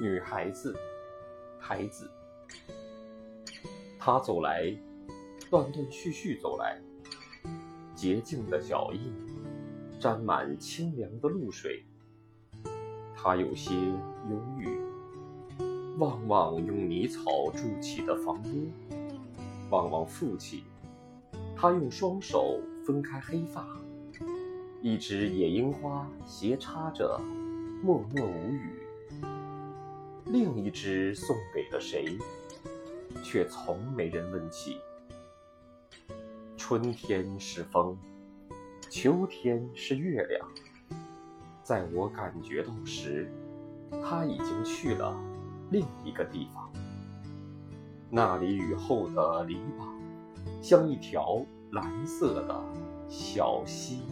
女孩子，孩子。他走来，断断续续走来，洁净的脚印，沾满清凉的露水。他有些忧郁，望望用泥草筑起的房屋，望望父亲。他用双手分开黑发，一只野樱花斜插着，默默无语。另一只送给了谁，却从没人问起。春天是风，秋天是月亮。在我感觉到时，他已经去了另一个地方。那里雨后的篱笆，像一条蓝色的小溪。